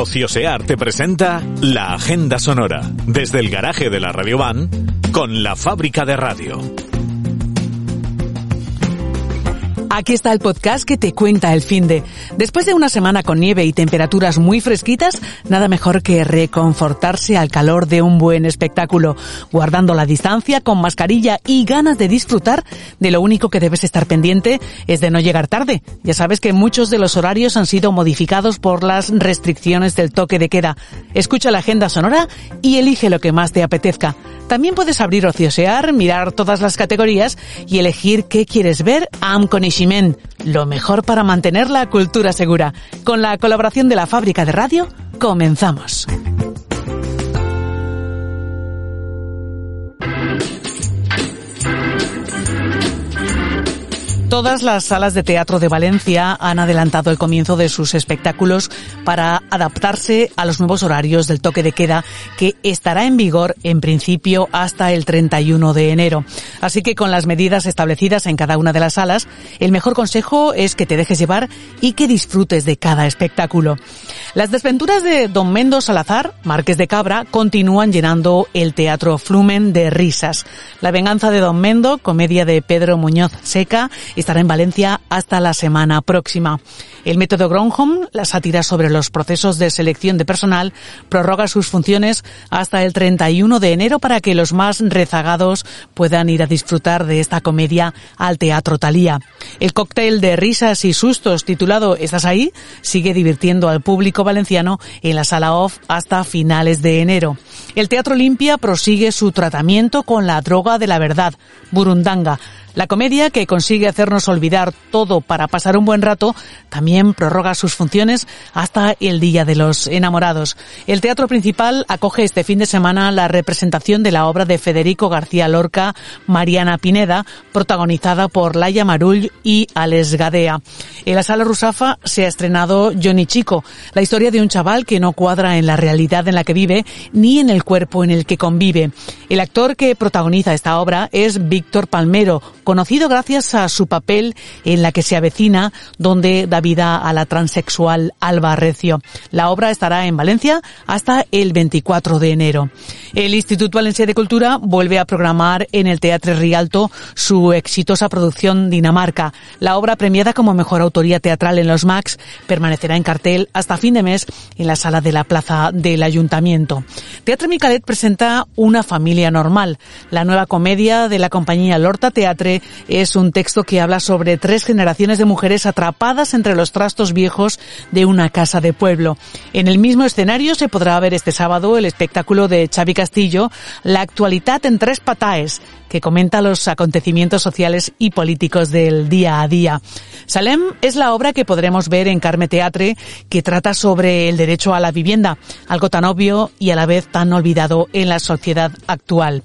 Ociosear te presenta la Agenda Sonora, desde el garaje de la Radio Van, con la fábrica de radio. Aquí está el podcast que te cuenta el fin de. Después de una semana con nieve y temperaturas muy fresquitas, nada mejor que reconfortarse al calor de un buen espectáculo, guardando la distancia, con mascarilla y ganas de disfrutar. De lo único que debes estar pendiente es de no llegar tarde. Ya sabes que muchos de los horarios han sido modificados por las restricciones del toque de queda. Escucha la agenda sonora y elige lo que más te apetezca. También puedes abrir Ociosear, mirar todas las categorías y elegir qué quieres ver am Coneixement, lo mejor para mantener la cultura segura. Con la colaboración de la fábrica de radio, comenzamos. Todas las salas de teatro de Valencia han adelantado el comienzo de sus espectáculos para adaptarse a los nuevos horarios del toque de queda que estará en vigor en principio hasta el 31 de enero. Así que con las medidas establecidas en cada una de las salas, el mejor consejo es que te dejes llevar y que disfrutes de cada espectáculo. Las desventuras de Don Mendo Salazar, Márquez de Cabra, continúan llenando el Teatro Flumen de risas. La venganza de Don Mendo, comedia de Pedro Muñoz Seca, estará en Valencia hasta la semana próxima. El método Gronholm, la sátira sobre los procesos de selección de personal, prorroga sus funciones hasta el 31 de enero para que los más rezagados puedan ir a disfrutar de esta comedia al Teatro Talía. El cóctel de risas y sustos titulado ¿Estás ahí? sigue divirtiendo al público valenciano en la sala off hasta finales de enero. El Teatro Olimpia prosigue su tratamiento con la droga de la verdad, Burundanga, la comedia, que consigue hacernos olvidar todo para pasar un buen rato, también prorroga sus funciones hasta el Día de los Enamorados. El Teatro Principal acoge este fin de semana la representación de la obra de Federico García Lorca, Mariana Pineda, protagonizada por Laia Marull y Alex Gadea. En la Sala Rusafa se ha estrenado Johnny Chico, la historia de un chaval que no cuadra en la realidad en la que vive ni en el cuerpo en el que convive. El actor que protagoniza esta obra es Víctor Palmero, conocido gracias a su papel en la que se avecina, donde da vida a la transexual Alba Recio. La obra estará en Valencia hasta el 24 de enero. El Instituto Valencia de Cultura vuelve a programar en el Teatre Rialto su exitosa producción Dinamarca. La obra premiada como mejor autoría teatral en los Max permanecerá en cartel hasta fin de mes en la sala de la Plaza del Ayuntamiento. Teatre Micalet presenta Una familia normal, la nueva comedia de la compañía Lorta Teatre es un texto que habla sobre tres generaciones de mujeres atrapadas entre los trastos viejos de una casa de pueblo. En el mismo escenario se podrá ver este sábado el espectáculo de Xavi Castillo, La actualidad en tres pataes, que comenta los acontecimientos sociales y políticos del día a día. Salem es la obra que podremos ver en Carme Teatre, que trata sobre el derecho a la vivienda, algo tan obvio y a la vez tan olvidado en la sociedad actual.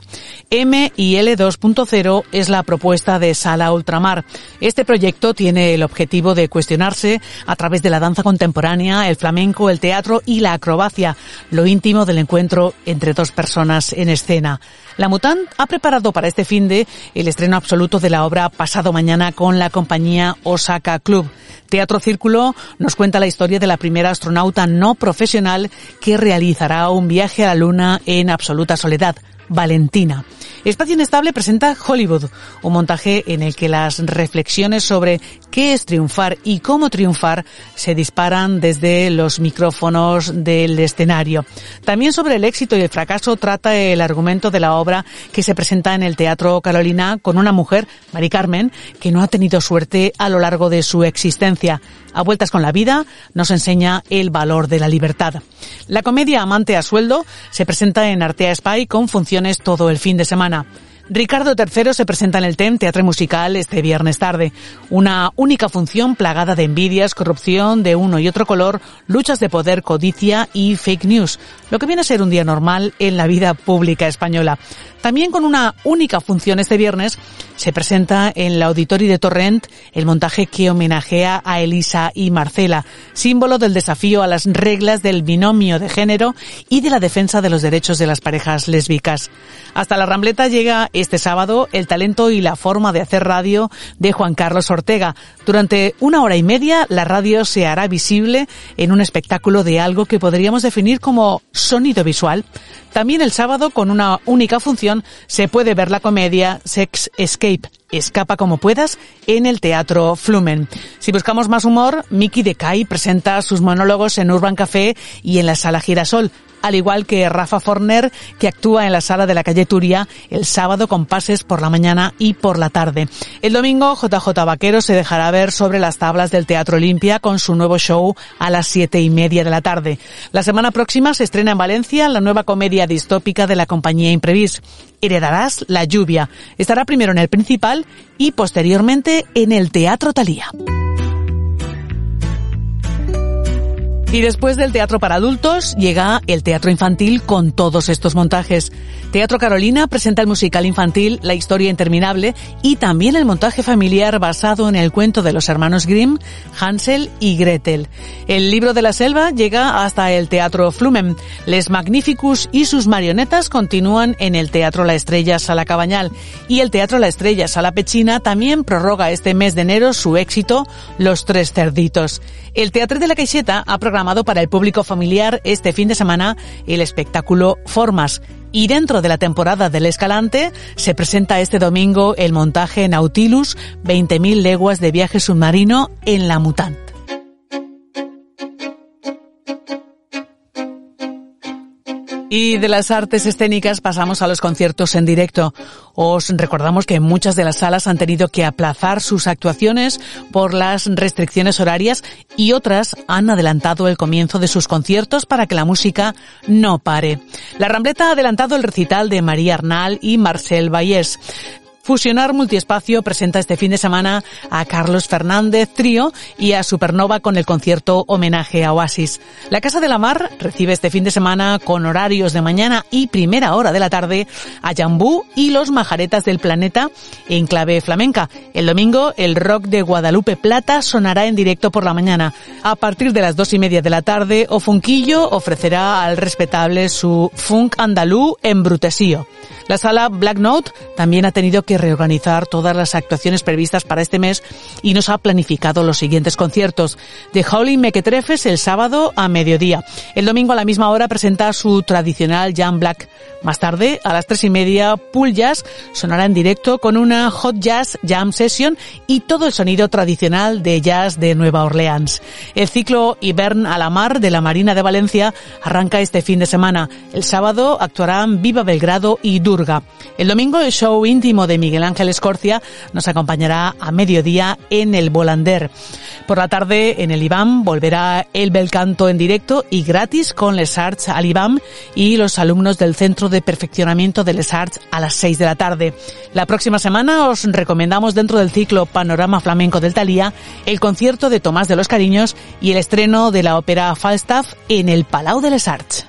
M y L 2.0 es la propuesta de Sala Ultramar. Este proyecto tiene el objetivo de cuestionarse a través de la danza contemporánea, el flamenco, el teatro y la acrobacia, lo íntimo del encuentro entre dos personas en escena. La Mutant ha preparado para este fin de el estreno absoluto de la obra Pasado Mañana con la compañía Osaka Club. Teatro Círculo nos cuenta la historia de la primera astronauta no profesional que realizará un viaje a la Luna en absoluta soledad. Valentina. Espacio Inestable presenta Hollywood, un montaje en el que las reflexiones sobre qué es triunfar y cómo triunfar se disparan desde los micrófonos del escenario. También sobre el éxito y el fracaso trata el argumento de la obra que se presenta en el Teatro Carolina con una mujer, Mari Carmen, que no ha tenido suerte a lo largo de su existencia a vueltas con la vida, nos enseña el valor de la libertad. La comedia Amante a sueldo se presenta en Artea Spy con funciones todo el fin de semana. Ricardo III se presenta en el TEM Teatro Musical este viernes tarde. Una única función plagada de envidias, corrupción de uno y otro color, luchas de poder, codicia y fake news. Lo que viene a ser un día normal en la vida pública española. También con una única función este viernes se presenta en el Auditorio de Torrent el montaje que homenajea a Elisa y Marcela, símbolo del desafío a las reglas del binomio de género y de la defensa de los derechos de las parejas lésbicas. Hasta la Rambleta llega este sábado el talento y la forma de hacer radio de Juan Carlos Ortega. Durante una hora y media la radio se hará visible en un espectáculo de algo que podríamos definir como sonido visual. También el sábado, con una única función, se puede ver la comedia Sex Escape, Escapa como puedas, en el Teatro Flumen. Si buscamos más humor, Mickey Decay presenta sus monólogos en Urban Café y en la Sala Girasol al igual que Rafa Forner, que actúa en la sala de la calle Turia el sábado con pases por la mañana y por la tarde. El domingo, JJ Vaquero se dejará ver sobre las tablas del Teatro Olimpia con su nuevo show a las siete y media de la tarde. La semana próxima se estrena en Valencia la nueva comedia distópica de la compañía Imprevis. Heredarás la lluvia. Estará primero en el principal y posteriormente en el Teatro Talía. Y después del teatro para adultos llega el teatro infantil con todos estos montajes. Teatro Carolina presenta el musical infantil La historia interminable y también el montaje familiar basado en el cuento de los hermanos Grimm, Hansel y Gretel. El libro de la selva llega hasta el Teatro Flumen. Les Magnificus y sus marionetas continúan en el Teatro La Estrella Sala Cabañal y el Teatro La Estrella Sala Pechina también prorroga este mes de enero su éxito Los Tres Cerditos. El Teatro de la Caixeta ha programado para el público familiar este fin de semana el espectáculo Formas. Y dentro de la temporada del Escalante se presenta este domingo el montaje Nautilus 20.000 leguas de viaje submarino en la Mutant. Y de las artes escénicas pasamos a los conciertos en directo. Os recordamos que muchas de las salas han tenido que aplazar sus actuaciones por las restricciones horarias y otras han adelantado el comienzo de sus conciertos para que la música no pare. La Rambleta ha adelantado el recital de María Arnal y Marcel Vallés. Fusionar Multiespacio presenta este fin de semana a Carlos Fernández Trío y a Supernova con el concierto homenaje a Oasis. La Casa de la Mar recibe este fin de semana con horarios de mañana y primera hora de la tarde a Jambú y los Majaretas del Planeta en clave flamenca. El domingo el rock de Guadalupe Plata sonará en directo por la mañana. A partir de las dos y media de la tarde, Ofunquillo ofrecerá al respetable su funk andalú en Brutesío. La sala Black Note también ha tenido que reorganizar todas las actuaciones previstas para este mes y nos ha planificado los siguientes conciertos. The Holy Mequetrefes el sábado a mediodía. El domingo a la misma hora presenta su tradicional Jam Black. Más tarde, a las tres y media, Pool Jazz sonará en directo con una Hot Jazz Jam Session y todo el sonido tradicional de jazz de Nueva Orleans. El ciclo Hibern a la Mar de la Marina de Valencia arranca este fin de semana. El sábado actuarán Viva Belgrado y Durga. El domingo el show íntimo de Miguel Ángel Escorcia nos acompañará a mediodía en el Volander. Por la tarde en el IBAM volverá el bel canto en directo y gratis con Les Arts al IBAM y los alumnos del Centro de Perfeccionamiento de Les Arts a las 6 de la tarde. La próxima semana os recomendamos dentro del ciclo Panorama Flamenco del Talía el concierto de Tomás de los Cariños y el estreno de la ópera Falstaff en el Palau de Les Arts.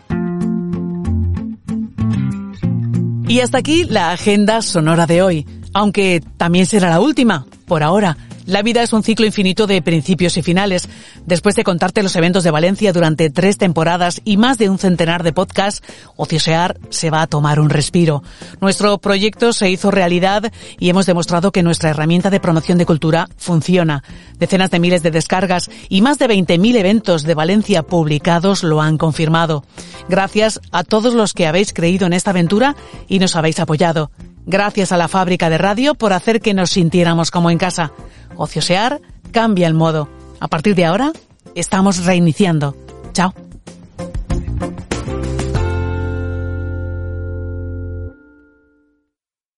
Y hasta aquí la agenda sonora de hoy, aunque también será la última, por ahora. La vida es un ciclo infinito de principios y finales. Después de contarte los eventos de Valencia durante tres temporadas y más de un centenar de podcasts, Ociosear se va a tomar un respiro. Nuestro proyecto se hizo realidad y hemos demostrado que nuestra herramienta de promoción de cultura funciona. Decenas de miles de descargas y más de 20.000 eventos de Valencia publicados lo han confirmado. Gracias a todos los que habéis creído en esta aventura y nos habéis apoyado. Gracias a la fábrica de radio por hacer que nos sintiéramos como en casa. Ociosear cambia el modo. A partir de ahora, estamos reiniciando.